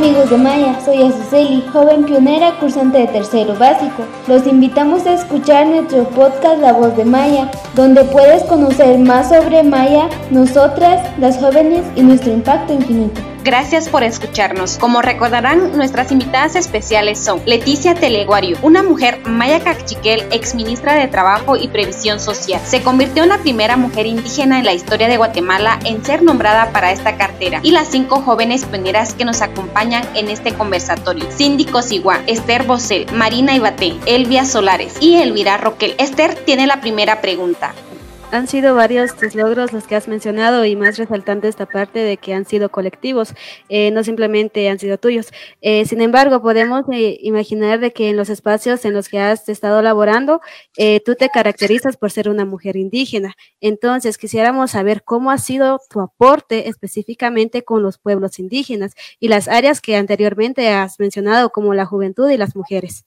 amigos de Maya, soy Azuceli, joven pionera cursante de tercero básico. Los invitamos a escuchar nuestro podcast La Voz de Maya, donde puedes conocer más sobre Maya, nosotras, las jóvenes y nuestro impacto infinito. Gracias por escucharnos. Como recordarán, nuestras invitadas especiales son Leticia Teleguario, una mujer maya cachiquel, ex ministra de Trabajo y Previsión Social. Se convirtió en la primera mujer indígena en la historia de Guatemala en ser nombrada para esta cartera. Y las cinco jóvenes pioneras que nos acompañan en este conversatorio. Cindy Cosigua, Esther Bosel, Marina Ibate, Elvia Solares y Elvira Roquel. Esther tiene la primera pregunta. Han sido varios tus logros los que has mencionado y más resaltante esta parte de que han sido colectivos, eh, no simplemente han sido tuyos. Eh, sin embargo, podemos eh, imaginar de que en los espacios en los que has estado laborando, tú te caracterizas por ser una mujer indígena. Entonces, quisiéramos saber cómo ha sido tu aporte específicamente con los pueblos indígenas y las áreas que anteriormente has mencionado, como la juventud y las mujeres.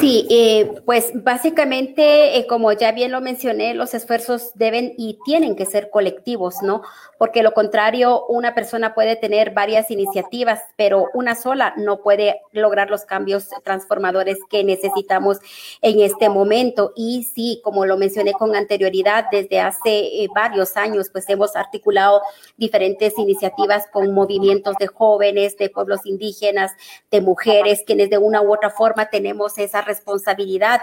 Sí, eh, pues básicamente, eh, como ya bien lo mencioné, los esfuerzos deben y tienen que ser colectivos, ¿no? Porque lo contrario, una persona puede tener varias iniciativas, pero una sola no puede lograr los cambios transformadores que necesitamos en este momento. Y sí, como lo mencioné con anterioridad, desde hace eh, varios años, pues hemos articulado diferentes iniciativas con movimientos de jóvenes, de pueblos indígenas, de mujeres, quienes de una u otra forma tenemos esa responsabilidad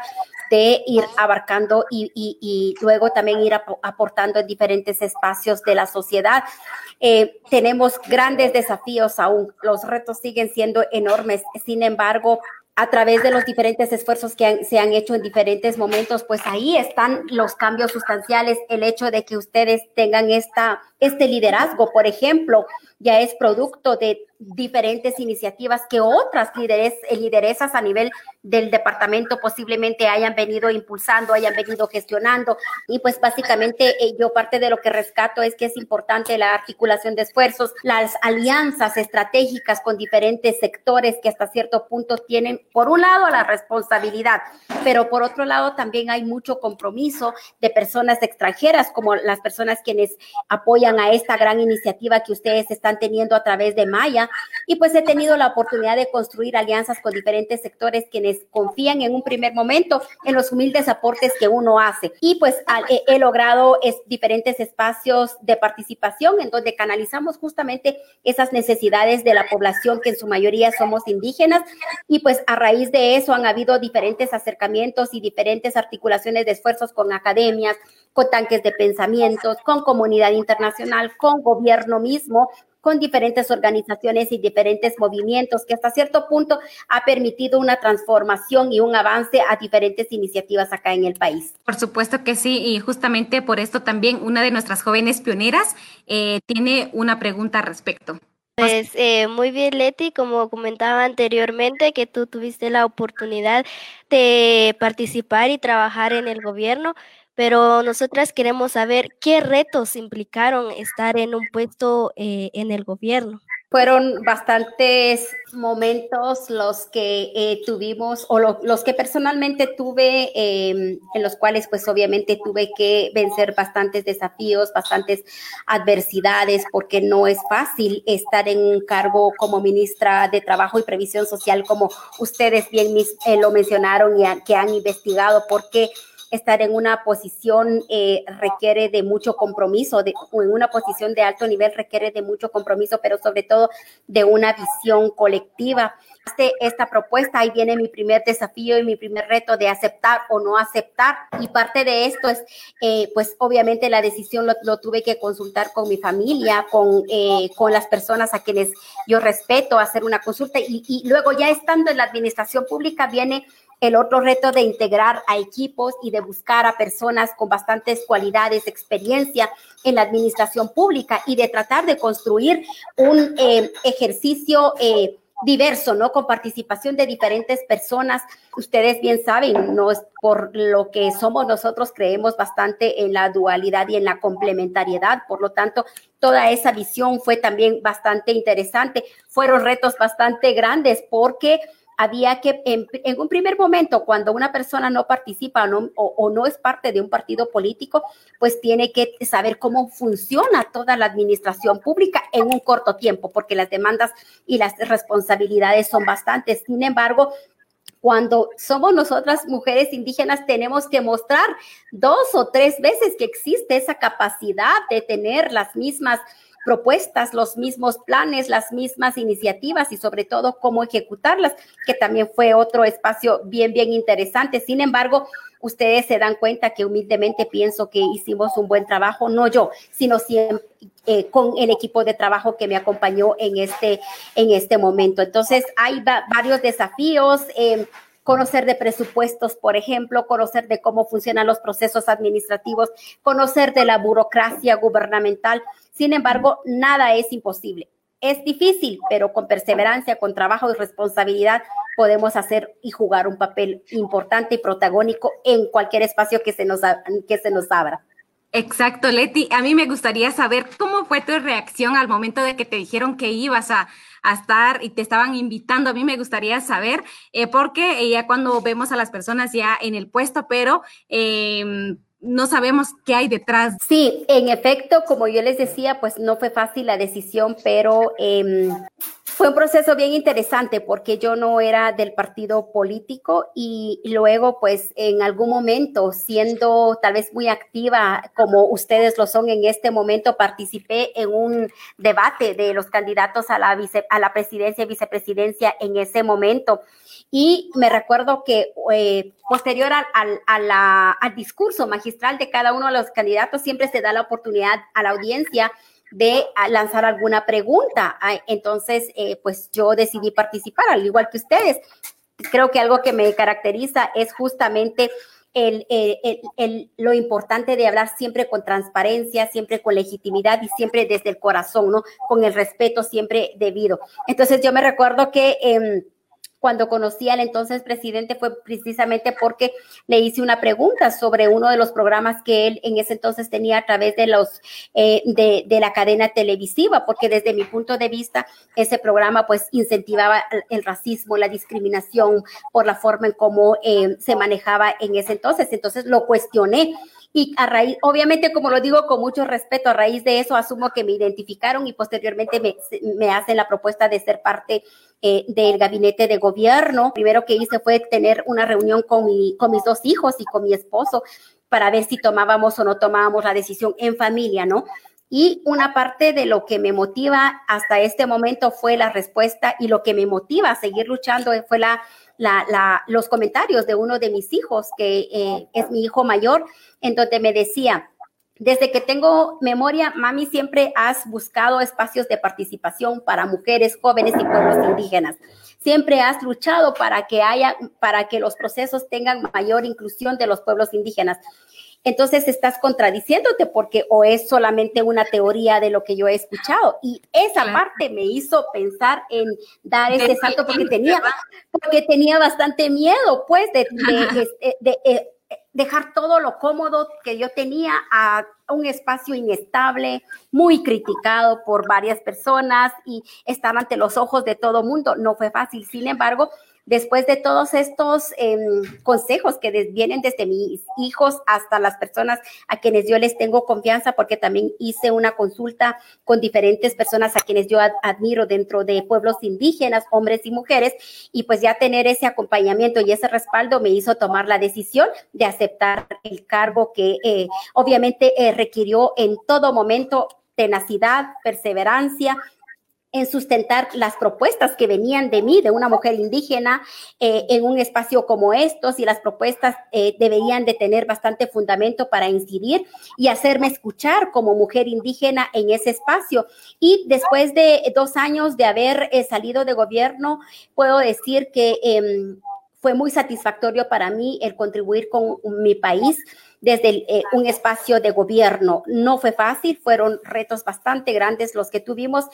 de ir abarcando y, luego también ir aportando en diferentes espacios de la sociedad. Eh, tenemos grandes desafíos aún, los retos siguen siendo enormes, sin embargo, a través de los diferentes esfuerzos que se han hecho en diferentes momentos, pues ahí están los cambios sustanciales, el hecho de que ustedes tengan esta, este liderazgo, por ejemplo, ya es producto de diferentes iniciativas que otras lideres, lideresas a nivel del departamento posiblemente hayan venido impulsando, hayan venido gestionando. Y pues básicamente eh, yo parte de lo que rescato es que es importante la articulación de esfuerzos, las alianzas estratégicas con diferentes sectores que hasta cierto punto tienen, por un lado, la responsabilidad, pero por otro lado también hay mucho compromiso de personas extranjeras, como las personas quienes apoyan a esta gran iniciativa que ustedes están teniendo a través de Maya y pues he tenido la oportunidad de construir alianzas con diferentes sectores quienes confían en un primer momento en los humildes aportes que uno hace. Y pues he, logrado diferentes espacios de participación en donde canalizamos justamente esas necesidades de la población que en su mayoría somos indígenas. Y pues a raíz de eso han habido diferentes acercamientos y diferentes articulaciones de esfuerzos con academias, con tanques de pensamientos, con comunidad internacional, con gobierno mismo, con diferentes organizaciones y diferentes movimientos que hasta cierto punto ha permitido una transformación y un avance a diferentes iniciativas acá en el país. Por supuesto que sí, y justamente por esto también una de nuestras jóvenes pioneras eh, tiene una pregunta al respecto. Pues eh, muy bien, Leti, como comentaba anteriormente, que tú tuviste la oportunidad de participar y trabajar en el gobierno pero nosotras queremos saber qué retos implicaron estar en un puesto eh, en el gobierno. Fueron bastantes momentos los que eh, tuvimos o los que personalmente tuve, em, en los cuales pues obviamente tuve que vencer bastantes desafíos, bastantes adversidades, porque no es fácil estar en un cargo como ministra de Trabajo y Previsión Social, como ustedes bien eh, lo mencionaron y que han investigado, porque estar en una posición eh, requiere de mucho compromiso, de, en una posición de alto nivel requiere de mucho compromiso, pero sobre todo de una visión colectiva. Este, esta propuesta, ahí viene mi primer desafío y mi primer reto de aceptar o no aceptar. Y parte de esto es, eh, pues obviamente la decisión lo, tuve que consultar con mi familia, con, eh, con las personas a quienes yo respeto, hacer una consulta y, y luego ya estando en la administración pública viene el otro reto de integrar a equipos y de buscar a personas con bastantes cualidades, experiencia en la administración pública y de tratar de construir un eh, ejercicio eh, diverso, ¿no? Con participación de diferentes personas. Ustedes bien saben, no es por lo que somos nosotros, creemos bastante en la dualidad y en la complementariedad. Por lo tanto, toda esa visión fue también bastante interesante. Fueron retos bastante grandes porque había que, en, un primer momento, cuando una persona no participa o no, es parte de un partido político, pues tiene que saber cómo funciona toda la administración pública en un corto tiempo, porque las demandas y las responsabilidades son bastantes. Sin embargo, cuando somos nosotras mujeres indígenas, tenemos que mostrar dos o tres veces que existe esa capacidad de tener las mismas propuestas, los mismos planes, las mismas iniciativas y sobre todo cómo ejecutarlas, que también fue otro espacio bien, bien interesante. Sin embargo, ustedes se dan cuenta que humildemente pienso que hicimos un buen trabajo, no yo, sino eh, con el equipo de trabajo que me acompañó en este, en este momento. Entonces, hay varios desafíos. Eh, conocer de presupuestos, por ejemplo, conocer de cómo funcionan los procesos administrativos, conocer de la burocracia gubernamental. Sin embargo, nada es imposible. Es difícil, pero con perseverancia, con trabajo y responsabilidad podemos hacer y jugar un papel importante y protagónico en cualquier espacio que se nos, que se nos abra. Exacto, Leti. A mí me gustaría saber cómo fue tu reacción al momento de que te dijeron que ibas a, estar y te estaban invitando. A mí me gustaría saber, eh, porque ya cuando vemos a las personas ya en el puesto, pero... Eh, no sabemos qué hay detrás. Sí, en efecto, como yo les decía, pues no fue fácil la decisión, pero em, fue un proceso bien interesante porque yo no era del partido político y luego, pues en algún momento, siendo tal vez muy activa como ustedes lo son en este momento, participé en un debate de los candidatos a la, vice, a la presidencia y vicepresidencia en ese momento. Y me recuerdo que eh, posterior al, al, discurso magistral de cada uno de los candidatos, siempre se da la oportunidad a la audiencia de lanzar alguna pregunta. Entonces, eh, pues yo decidí participar, al igual que ustedes. Creo que algo que me caracteriza es justamente el, el, lo importante de hablar siempre con transparencia, siempre con legitimidad y siempre desde el corazón, ¿no? Con el respeto siempre debido. Entonces, yo me recuerdo que... Em, cuando conocí al entonces presidente fue precisamente porque le hice una pregunta sobre uno de los programas que él en ese entonces tenía a través de los eh, de, la cadena televisiva, porque desde mi punto de vista ese programa pues incentivaba el, racismo, la discriminación por la forma en cómo eh, se manejaba en ese entonces. Entonces lo cuestioné y a raíz, obviamente, como lo digo con mucho respeto, a raíz de eso asumo que me identificaron y posteriormente me, me hacen la propuesta de ser parte eh, del gabinete de gobierno. Primero que hice fue tener una reunión con, mi, con mis dos hijos y con mi esposo para ver si tomábamos o no tomábamos la decisión en familia, ¿no? Y una parte de lo que me motiva hasta este momento fue la respuesta y lo que me motiva a seguir luchando fue los comentarios de uno de mis hijos, que eh, es mi hijo mayor, en donde me decía, desde que tengo memoria, mami, siempre has buscado espacios de participación para mujeres, jóvenes y pueblos indígenas. Siempre has luchado para que haya, para que los procesos tengan mayor inclusión de los pueblos indígenas. Entonces estás contradiciéndote porque o es solamente una teoría de lo que yo he escuchado. Y esa parte me hizo pensar en dar ese salto porque tenía, porque tenía bastante miedo, pues, de, de, de, eh, dejar todo lo cómodo que yo tenía a un espacio inestable, muy criticado por varias personas y estar ante los ojos de todo mundo. No fue fácil. Sin embargo, después de todos estos em, consejos que vienen desde mis hijos hasta las personas a quienes yo les tengo confianza, porque también hice una consulta con diferentes personas a quienes yo admiro dentro de pueblos indígenas, hombres y mujeres, y pues ya tener ese acompañamiento y ese respaldo me hizo tomar la decisión de aceptar el cargo que eh, obviamente eh, requirió en todo momento tenacidad, perseverancia, en sustentar las propuestas que venían de mí, de una mujer indígena, eh, en un espacio como estos, y las propuestas eh, deberían de tener bastante fundamento para incidir y hacerme escuchar como mujer indígena en ese espacio. Y después de dos años de haber eh, salido de gobierno, puedo decir que em, fue muy satisfactorio para mí el contribuir con mi país desde un espacio de gobierno. No fue fácil, fueron retos bastante grandes los que tuvimos,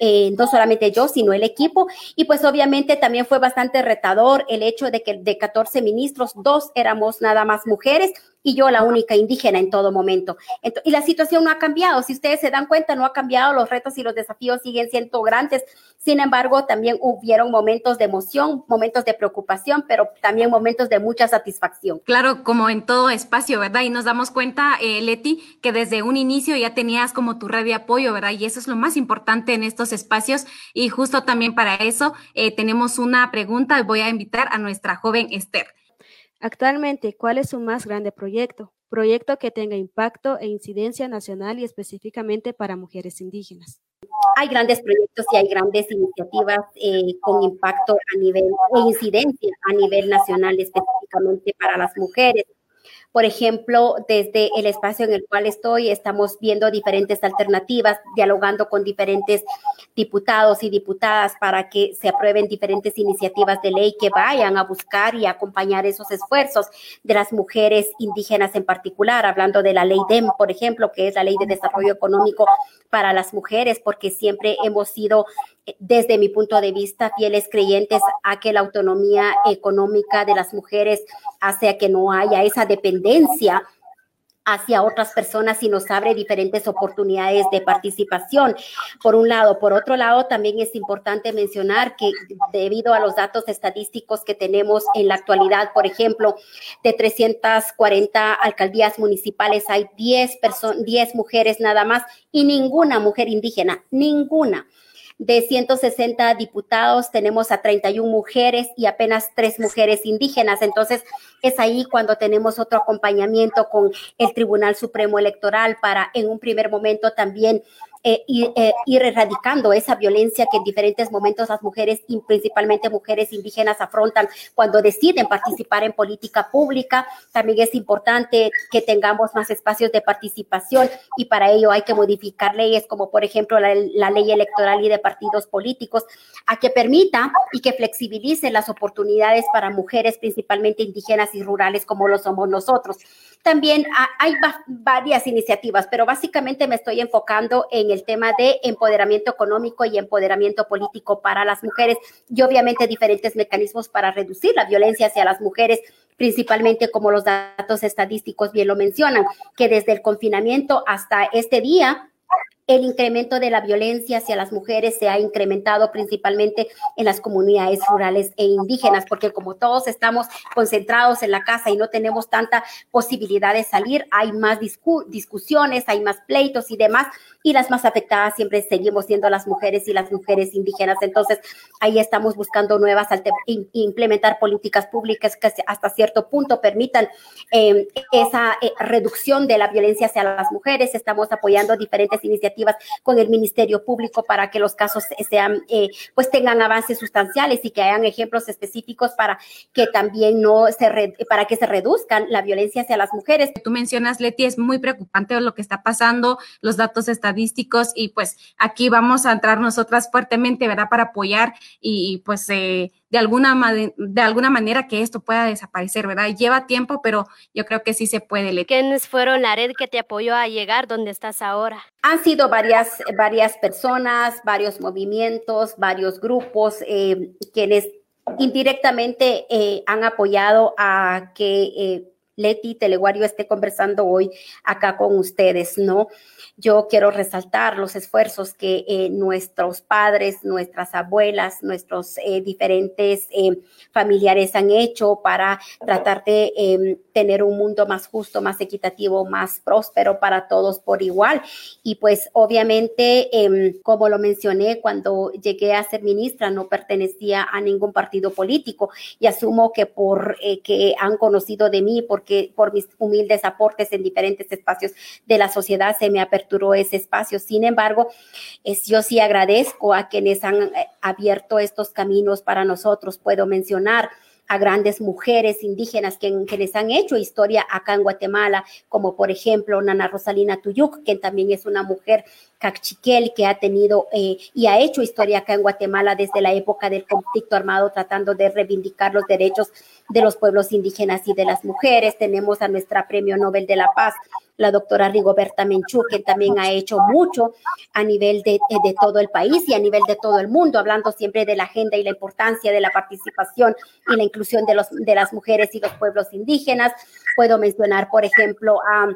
eh, no solamente yo, sino el equipo. Y pues obviamente también fue bastante retador el hecho de que de 14 ministros, dos éramos nada más mujeres y yo la única indígena en todo momento. y la situación no ha cambiado. Si ustedes se dan cuenta, no ha cambiado. Los retos y los desafíos siguen siendo grandes. Sin embargo, también hubieron momentos de emoción, momentos de preocupación, pero también momentos de mucha satisfacción. Claro, como en todo espacio, ¿verdad? Y nos damos cuenta, eh, Leti, que desde un inicio ya tenías como tu red de apoyo, ¿verdad? Y eso es lo más importante en estos espacios. Y justo también para eso eh, tenemos una pregunta. Voy a invitar a nuestra joven Esther. Actualmente, ¿cuál es su más grande proyecto? Proyecto que tenga impacto e incidencia nacional y específicamente para mujeres indígenas. Hay grandes proyectos y hay grandes iniciativas eh, con impacto a nivel e incidencia a nivel nacional específicamente para las mujeres. Por ejemplo, desde el espacio en el cual estoy, estamos viendo diferentes alternativas, dialogando con diferentes diputados y diputadas para que se aprueben diferentes iniciativas de ley que vayan a buscar y acompañar esos esfuerzos de las mujeres indígenas en particular, hablando de la ley DEM, por ejemplo, que es la ley de desarrollo económico para las mujeres, porque siempre hemos sido desde mi punto de vista, fieles creyentes a que la autonomía económica de las mujeres hace que no haya esa dependencia hacia otras personas y nos abre diferentes oportunidades de participación. Por un lado, por otro lado, también es importante mencionar que debido a los datos estadísticos que tenemos en la actualidad, por ejemplo, de 340 alcaldías municipales hay 10 10 mujeres nada más y ninguna mujer indígena, ninguna. De 160 diputados tenemos a 31 mujeres y apenas tres mujeres indígenas. Entonces, es ahí cuando tenemos otro acompañamiento con el Tribunal Supremo Electoral para en un primer momento también eh, eh, ir, erradicando esa violencia que en diferentes momentos las mujeres y principalmente mujeres indígenas afrontan cuando deciden participar en política pública. También es importante que tengamos más espacios de participación y para ello hay que modificar leyes como por ejemplo la, la ley electoral y de partidos políticos a que permita y que flexibilice las oportunidades para mujeres principalmente indígenas y rurales como lo somos nosotros. También hay varias iniciativas, pero básicamente me estoy enfocando en el tema de empoderamiento económico y empoderamiento político para las mujeres y obviamente diferentes mecanismos para reducir la violencia hacia las mujeres principalmente como los datos estadísticos bien lo mencionan, que desde el confinamiento hasta este día el incremento de la violencia hacia las mujeres se ha incrementado principalmente en las comunidades rurales e indígenas, porque como todos estamos concentrados en la casa y no tenemos tanta posibilidad de salir, hay más discusiones, hay más pleitos y demás, y las más afectadas siempre seguimos siendo las mujeres y las mujeres indígenas. Entonces, ahí estamos buscando nuevas, implementar políticas públicas que hasta cierto punto permitan em, esa eh, reducción de la violencia hacia las mujeres. Estamos apoyando diferentes iniciativas con el Ministerio Público para que los casos sean, eh, pues tengan avances sustanciales y que hayan ejemplos específicos para que también no se, para que se reduzcan la violencia hacia las mujeres. Tú mencionas, Leti, es muy preocupante lo que está pasando, los datos estadísticos y pues aquí vamos a entrar nosotras fuertemente, ¿verdad? Para apoyar y, pues eh, de, alguna, de alguna manera que esto pueda desaparecer, ¿verdad? Lleva tiempo, pero yo creo que sí se puede. ¿Quiénes fueron la red que te apoyó a llegar donde estás ahora? Han sido varias, varias personas, varios movimientos, varios grupos, eh, quienes indirectamente eh, han apoyado a que Leti Teleguario esté conversando hoy acá con ustedes, ¿no? Yo quiero resaltar los esfuerzos que eh, nuestros padres, nuestras abuelas, nuestros eh, diferentes eh, familiares han hecho para tratar de em, tener un mundo más justo, más equitativo, más próspero para todos por igual. Y pues obviamente, em, como lo mencioné, cuando llegué a ser ministra no pertenecía a ningún partido político y asumo que por que han conocido de mí, porque por mis humildes aportes en diferentes espacios de la sociedad se me aperturó ese espacio. Sin embargo, es, yo sí agradezco a quienes han eh, abierto estos caminos para nosotros. Puedo mencionar a grandes mujeres indígenas que, quienes han hecho historia acá en Guatemala, como por ejemplo Nana Rosalina Tuyuk, quien también es una mujer Cachiquel, que ha tenido eh, y ha hecho historia acá en Guatemala desde la época del conflicto armado, tratando de reivindicar los derechos de los pueblos indígenas y de las mujeres. Tenemos a nuestra Premio Nobel de la Paz, la doctora Rigoberta Menchú, que también ha hecho mucho a nivel de, de, todo el país y a nivel de todo el mundo, hablando siempre de la agenda y la importancia de la participación y la inclusión de, los, de las mujeres y los pueblos indígenas. Puedo mencionar, por ejemplo, a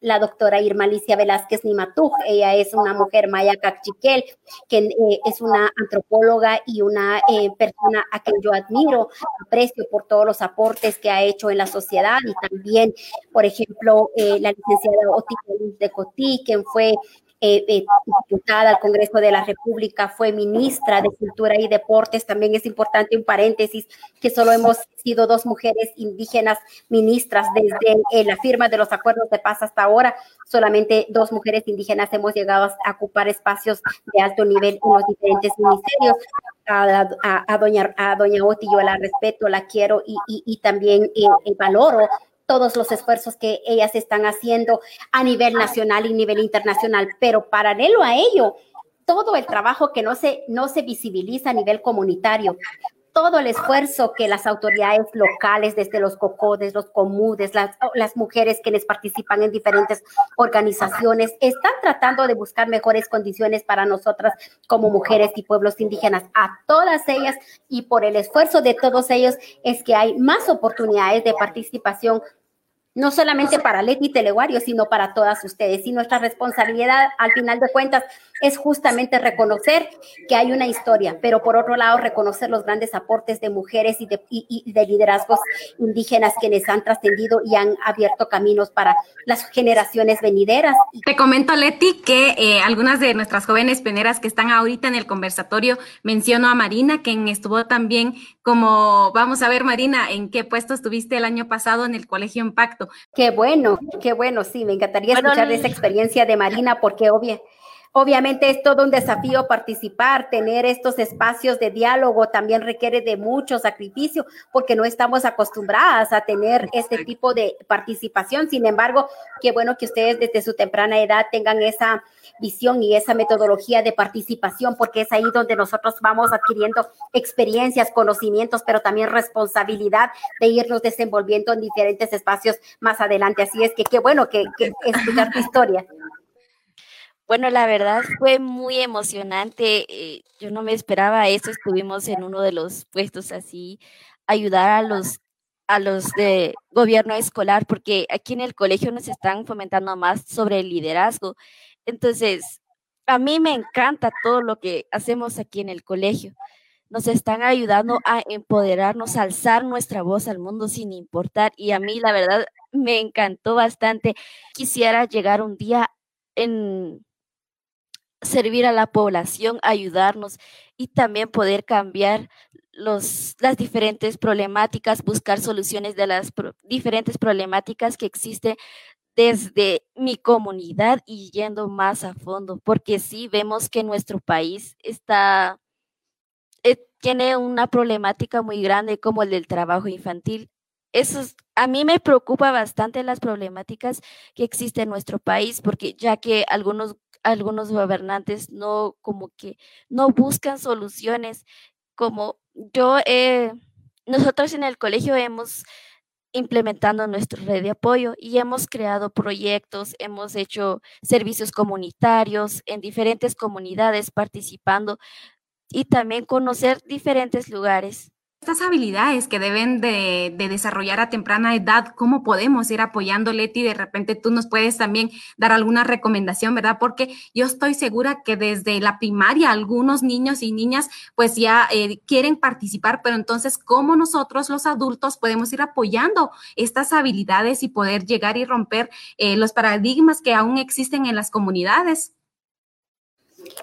la doctora Irma Alicia Velázquez Nimatuj. Ella es una mujer maya cachiquel, que eh, es una antropóloga y una eh, persona a quien yo admiro, aprecio por todos los aportes que ha hecho en la sociedad y también, por ejemplo, eh, la licenciada Otica de Cotí, quien fue eh, eh, diputada al Congreso de la República, fue ministra de Cultura y Deportes. También es importante un paréntesis que solo hemos sido dos mujeres indígenas ministras desde eh, la firma de los acuerdos de paz hasta ahora. Solamente dos mujeres indígenas hemos llegado a ocupar espacios de alto nivel en los diferentes ministerios. A, doña, a doña Oti yo la respeto, la quiero y, y, también valoro todos los esfuerzos que ellas están haciendo a nivel nacional y nivel internacional, pero paralelo a ello, todo el trabajo que no se, no se visibiliza a nivel comunitario, todo el esfuerzo que las autoridades locales, desde los COCODES, los COMUDES, las, las mujeres quienes participan en diferentes organizaciones, están tratando de buscar mejores condiciones para nosotras como mujeres y pueblos indígenas. A todas ellas y por el esfuerzo de todos ellos es que hay más oportunidades de participación no solamente para Leti Teleguario, sino para todas ustedes. Y nuestra responsabilidad, al final de cuentas, es justamente reconocer que hay una historia, pero por otro lado, reconocer los grandes aportes de mujeres y de, de liderazgos indígenas quienes han trascendido y han abierto caminos para las generaciones venideras. Te comento, Leti, que eh, algunas de nuestras jóvenes peneras que están ahorita en el conversatorio, menciono a Marina, quien estuvo también como, vamos a ver, Marina, en qué puesto estuviste el año pasado en el Colegio Impacto. Qué bueno, qué bueno, sí, me encantaría escuchar esa experiencia de Marina porque obvio, Obviamente es todo un desafío participar, tener estos espacios de diálogo también requiere de mucho sacrificio porque no estamos acostumbradas a tener este tipo de participación. Sin embargo, qué bueno que ustedes desde su temprana edad tengan esa visión y esa metodología de participación porque es ahí donde nosotros vamos adquiriendo experiencias, conocimientos, pero también responsabilidad de irnos desenvolviendo en diferentes espacios más adelante. Así es que qué bueno que, que escuchar tu historia. Bueno, la verdad fue muy emocionante. Eh, yo no me esperaba eso. Estuvimos en uno de los puestos así, ayudar a los a los de gobierno escolar, porque aquí en el colegio nos están fomentando más sobre el liderazgo. Entonces, a mí me encanta todo lo que hacemos aquí en el colegio. Nos están ayudando a empoderarnos, a alzar nuestra voz al mundo sin importar. Y a mí, la verdad, me encantó bastante. Quisiera llegar un día en servir a la población, ayudarnos y también poder cambiar los, las diferentes problemáticas, buscar soluciones de las diferentes problemáticas que existen desde mi comunidad y yendo más a fondo, porque sí vemos que nuestro país está, eh, tiene una problemática muy grande como el del trabajo infantil. Eso a mí me preocupa bastante las problemáticas que existen en nuestro país, porque ya que algunos algunos gobernantes no como que no buscan soluciones como yo nosotros en el colegio hemos implementando nuestra red de apoyo y hemos creado proyectos, hemos hecho servicios comunitarios en diferentes comunidades participando y también conocer diferentes lugares estas habilidades que deben de, desarrollar a temprana edad, ¿cómo podemos ir apoyando, Leti? De repente tú nos puedes también dar alguna recomendación, ¿verdad? Porque yo estoy segura que desde la primaria algunos niños y niñas pues ya eh, quieren participar, pero entonces, ¿cómo nosotros los adultos podemos ir apoyando estas habilidades y poder llegar y romper eh, los paradigmas que aún existen en las comunidades?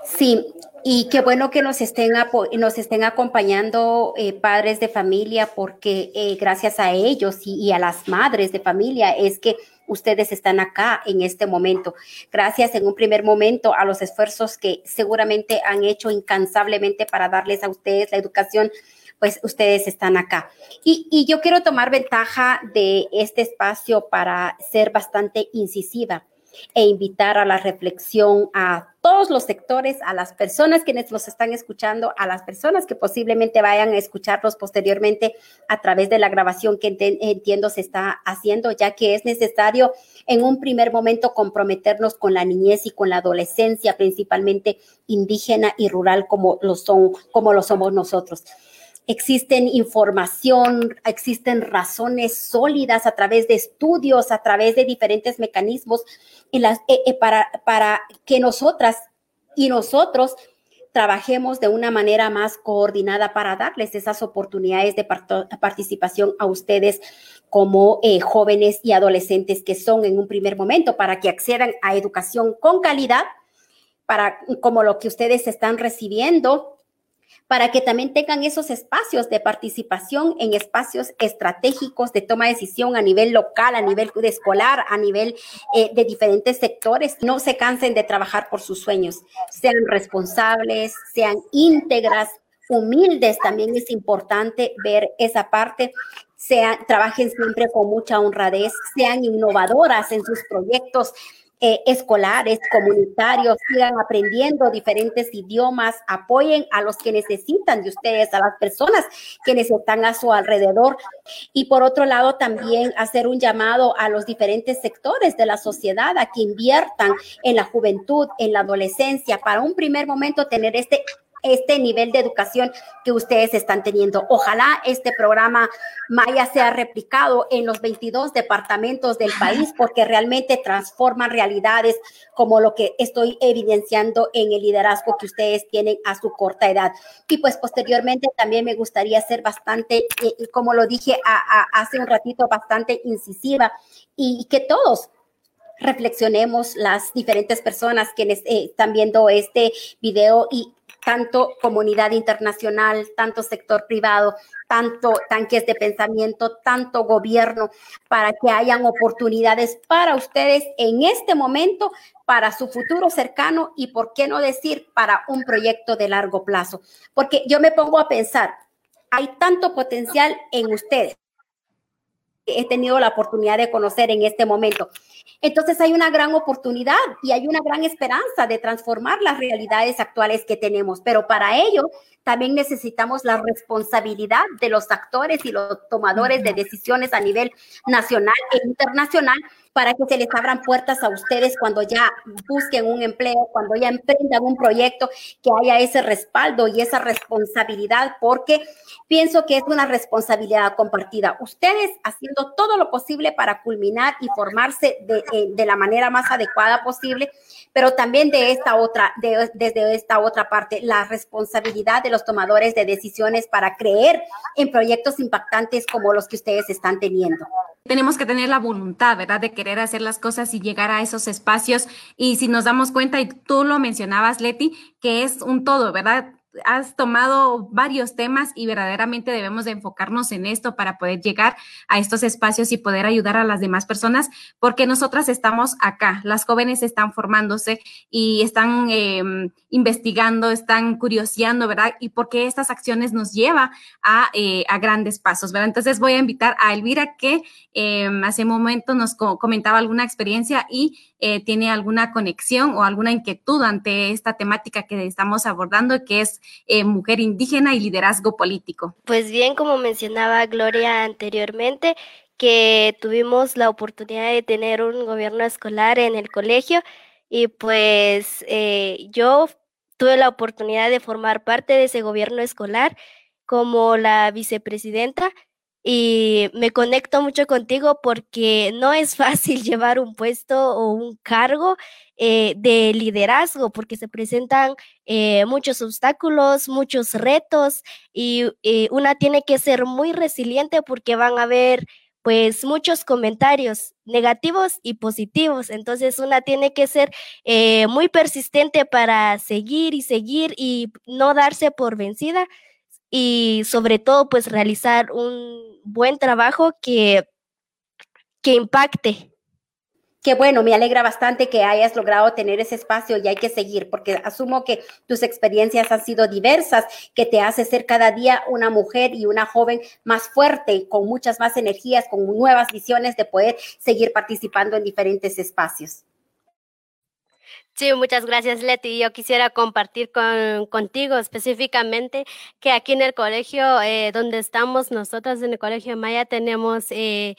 Sí, y qué bueno que nos estén, nos estén acompañando eh, padres de familia, porque eh, gracias a ellos y, a las madres de familia es que ustedes están acá en este momento. Gracias en un primer momento a los esfuerzos que seguramente han hecho incansablemente para darles a ustedes la educación pues ustedes están acá. Y, y, yo quiero tomar ventaja de este espacio para ser bastante incisiva e invitar a la reflexión a todos los sectores, a las personas quienes los están escuchando, a las personas que posiblemente vayan a escucharlos posteriormente a través de la grabación que entiendo se está haciendo, ya que es necesario en un primer momento comprometernos con la niñez y con la adolescencia, principalmente indígena y rural como son, como lo somos nosotros existen información, existen razones sólidas a través de estudios, a través de diferentes mecanismos eh, eh, para, para que nosotras y nosotros trabajemos de una manera más coordinada para darles esas oportunidades de participación a ustedes como eh, jóvenes y adolescentes que son en un primer momento para que accedan a educación con calidad, para como lo que ustedes están recibiendo para que también tengan esos espacios de participación en espacios estratégicos de toma de decisión a nivel local, a nivel escolar, a nivel eh, de diferentes sectores. No se cansen de trabajar por sus sueños, sean responsables, sean íntegras, humildes, también es importante ver esa parte. Sean, trabajen siempre con mucha honradez, sean innovadoras en sus proyectos, eh, escolares, comunitarios, sigan aprendiendo diferentes idiomas, apoyen a los que necesitan de ustedes, a las personas que están a su alrededor. Y por otro lado, también hacer un llamado a los diferentes sectores de la sociedad a que inviertan en la juventud, en la adolescencia, para un primer momento tener este este nivel de educación que ustedes están teniendo. Ojalá este programa Maya sea replicado en los 22 departamentos del país porque realmente transforman realidades como lo que estoy evidenciando en el liderazgo que ustedes tienen a su corta edad. Y pues posteriormente también me gustaría ser bastante, eh, como lo dije hace un ratito, bastante incisiva y que todos reflexionemos las diferentes personas que eh, están viendo este video y tanto comunidad internacional, tanto sector privado, tanto tanques de pensamiento, tanto gobierno, para que hayan oportunidades para ustedes en este momento, para su futuro cercano y, por qué no decir, para un proyecto de largo plazo. Porque yo me pongo a pensar, hay tanto potencial en ustedes he tenido la oportunidad de conocer en este momento. Entonces hay una gran oportunidad y hay una gran esperanza de transformar las realidades actuales que tenemos, pero para ello también necesitamos la responsabilidad de los actores y los tomadores de decisiones a nivel nacional e internacional para que se les abran puertas a ustedes cuando ya busquen un empleo, cuando ya emprendan un proyecto, que haya ese respaldo y esa responsabilidad, porque pienso que es una responsabilidad compartida. Ustedes haciendo todo lo posible para culminar y formarse de, eh, la manera más adecuada posible, pero también de esta otra, de, desde esta otra parte, la responsabilidad de los tomadores de decisiones para creer en proyectos impactantes como los que ustedes están teniendo. Tenemos que tener la voluntad, ¿verdad?, de querer hacer las cosas y llegar a esos espacios. Y si nos damos cuenta, y tú lo mencionabas, Leti, que es un todo, ¿verdad? Has tomado varios temas y verdaderamente debemos de enfocarnos en esto para poder llegar a estos espacios y poder ayudar a las demás personas, porque nosotras estamos acá, las jóvenes están formándose y están em, investigando, están curioseando, ¿verdad? Y porque estas acciones nos lleva a, eh, a grandes pasos, ¿verdad? Entonces voy a invitar a Elvira que em, hace un momento nos comentaba alguna experiencia y eh, tiene alguna conexión o alguna inquietud ante esta temática que estamos abordando, que es eh, mujer indígena y liderazgo político. Pues bien, como mencionaba Gloria anteriormente, que tuvimos la oportunidad de tener un gobierno escolar en el colegio y pues eh, yo tuve la oportunidad de formar parte de ese gobierno escolar como la vicepresidenta y me conecto mucho contigo porque no es fácil llevar un puesto o un cargo eh, de liderazgo porque se presentan eh, muchos obstáculos, muchos retos y eh, una tiene que ser muy resiliente porque van a haber pues muchos comentarios negativos y positivos. Entonces una tiene que ser muy persistente para seguir y seguir y no darse por vencida, y sobre todo pues realizar un buen trabajo que, que impacte. Qué bueno, me alegra bastante que hayas logrado tener ese espacio y hay que seguir, porque asumo que tus experiencias han sido diversas, que te hace ser cada día una mujer y una joven más fuerte, con muchas más energías, con nuevas visiones de poder seguir participando en diferentes espacios. Sí, muchas gracias, Leti. Yo quisiera compartir con, contigo específicamente que aquí en el colegio eh, donde estamos, nosotras en el colegio Maya tenemos eh,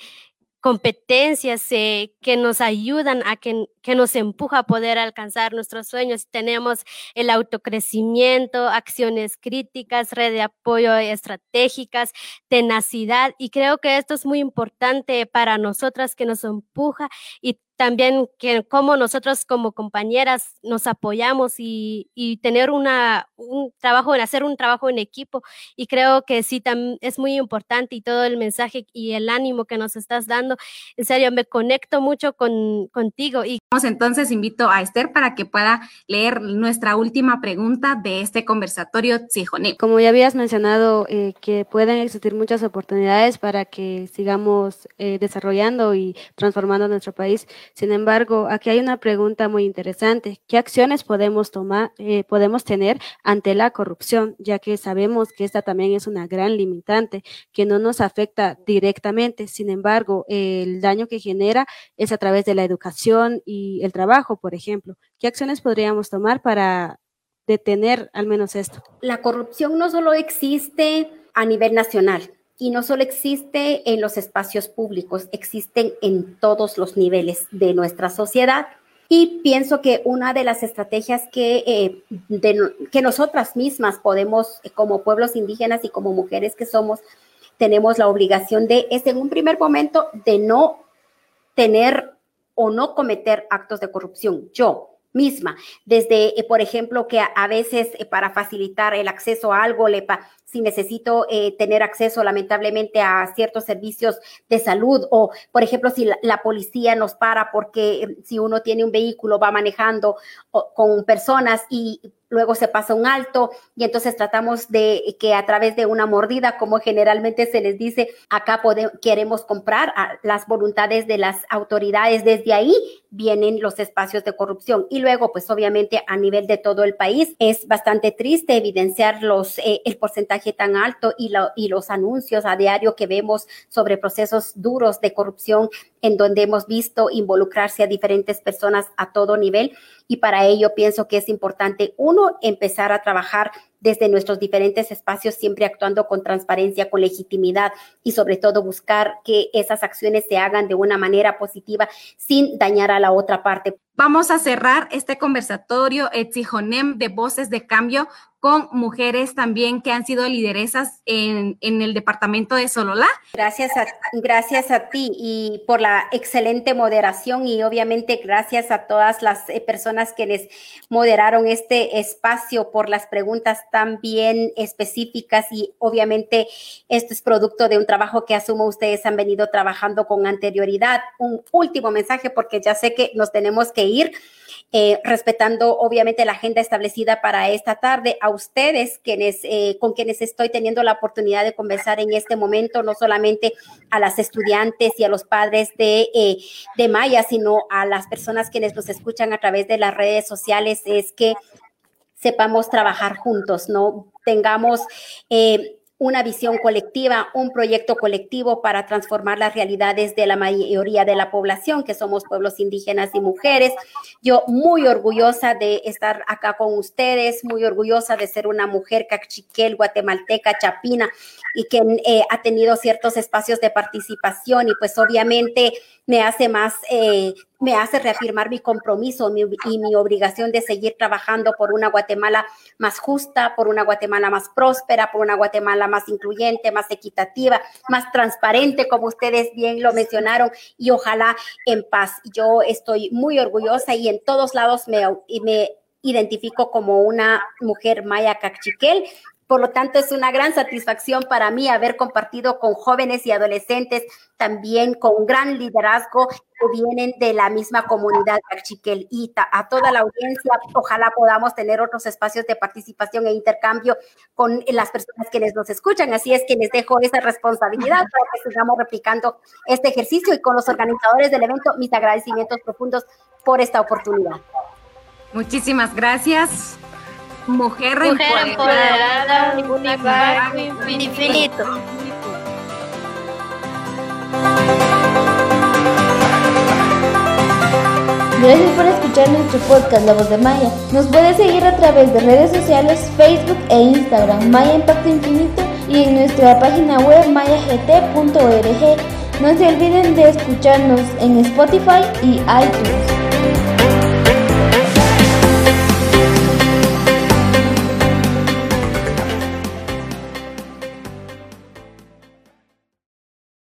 competencias eh, que nos ayudan a que, que, nos empuja a poder alcanzar nuestros sueños. Tenemos el autocrecimiento, acciones críticas, red de apoyo estratégicas, tenacidad y creo que esto es muy importante para nosotras que nos empuja y también que como nosotros como compañeras nos apoyamos y, y, tener una, un trabajo, en hacer un trabajo en equipo. Y creo que sí, es muy importante y todo el mensaje y el ánimo que nos estás dando. En serio, me conecto mucho con, contigo. Y entonces invito a Esther para que pueda leer nuestra última pregunta de este conversatorio Cijone. Como ya habías mencionado, eh, que pueden existir muchas oportunidades para que sigamos eh, desarrollando y transformando nuestro país. Sin embargo, aquí hay una pregunta muy interesante. ¿Qué acciones podemos tomar, eh, podemos tener ante la corrupción? Ya que sabemos que esta también es una gran limitante que no nos afecta directamente. Sin embargo, el daño que genera es a través de la educación y el trabajo, por ejemplo. ¿Qué acciones podríamos tomar para detener al menos esto? La corrupción no solo existe a nivel nacional, y no solo existe en los espacios públicos, existen en todos los niveles de nuestra sociedad. Y pienso que una de las estrategias que, eh, que nosotras mismas podemos, eh, como pueblos indígenas y como mujeres que somos, tenemos la obligación de, es en un primer momento, de no tener o no cometer actos de corrupción. Yo, misma, desde, eh, por ejemplo, que a, veces para facilitar el acceso a algo, le si necesito eh, tener acceso lamentablemente a ciertos servicios de salud o, por ejemplo, si la, policía nos para porque eh, si uno tiene un vehículo, va manejando con personas y luego se pasa un alto y entonces tratamos de que a través de una mordida, como generalmente se les dice, acá queremos comprar las voluntades de las autoridades. Desde ahí vienen los espacios de corrupción. Y luego, pues obviamente a nivel de todo el país, es bastante triste evidenciar los, eh, el porcentaje tan alto y, y los anuncios a diario que vemos sobre procesos duros de corrupción en donde hemos visto involucrarse a diferentes personas a todo nivel. Y para ello pienso que es importante, uno, empezar a trabajar desde nuestros diferentes espacios, siempre actuando con transparencia, con legitimidad y sobre todo buscar que esas acciones se hagan de una manera positiva sin dañar a la otra parte. Vamos a cerrar este conversatorio Etzijonem de Voces de Cambio con mujeres también que han sido lideresas en, en, el departamento de Sololá. Gracias a, gracias a ti y por la excelente moderación y obviamente gracias a todas las eh, personas que les moderaron este espacio por las preguntas tan bien específicas y obviamente esto es producto de un trabajo que asumo ustedes han venido trabajando con anterioridad. Un último mensaje porque ya sé que nos tenemos que ir, eh, respetando obviamente la agenda establecida para esta tarde. A ustedes, quienes, eh, con quienes estoy teniendo la oportunidad de conversar en este momento, no solamente a las estudiantes y a los padres de, eh, de Maya, sino a las personas quienes nos escuchan a través de las redes sociales, es que sepamos trabajar juntos, ¿no? Tengamos una visión colectiva, un proyecto colectivo para transformar las realidades de la mayoría de la población, que somos pueblos indígenas y mujeres. Yo muy orgullosa de estar acá con ustedes, muy orgullosa de ser una mujer cachiquel, guatemalteca, chapina, y que eh, ha tenido ciertos espacios de participación y pues obviamente me hace más, eh, me hace reafirmar mi compromiso y mi obligación de seguir trabajando por una Guatemala más justa, por una Guatemala más próspera, por una Guatemala más incluyente, más equitativa, más transparente, como ustedes bien lo mencionaron, y ojalá en paz. Yo estoy muy orgullosa y en todos lados me, me identifico como una mujer maya cachiquel por lo tanto, es una gran satisfacción para mí haber compartido con jóvenes y adolescentes, también con gran liderazgo que vienen de la misma comunidad Cachiquel. Y a toda la audiencia, ojalá podamos tener otros espacios de participación e intercambio con las personas que nos escuchan. Así es que les dejo esa responsabilidad para que sigamos replicando este ejercicio y con los organizadores del evento, mis agradecimientos profundos por esta oportunidad. Muchísimas gracias. Mujer, Mujer empoderada, empoderada infinito. Gracias por escuchar nuestro podcast La Voz de Maya. Nos puedes seguir a través de redes sociales, Facebook e Instagram, Maya Impacto Infinito y en nuestra página web mayagt.org. No se olviden de escucharnos en Spotify y iTunes.